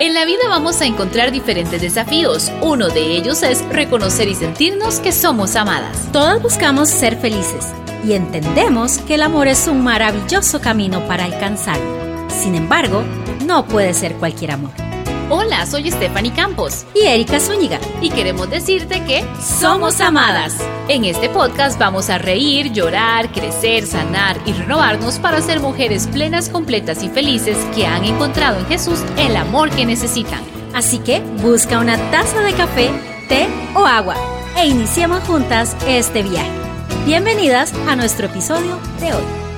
En la vida vamos a encontrar diferentes desafíos. Uno de ellos es reconocer y sentirnos que somos amadas. Todas buscamos ser felices y entendemos que el amor es un maravilloso camino para alcanzarlo. Sin embargo, no puede ser cualquier amor. Hola, soy Stephanie Campos. Y Erika Zúñiga. Y queremos decirte que somos amadas. En este podcast vamos a reír, llorar, crecer, sanar y renovarnos para ser mujeres plenas, completas y felices que han encontrado en Jesús el amor que necesitan. Así que busca una taza de café, té o agua e iniciemos juntas este viaje. Bienvenidas a nuestro episodio de hoy.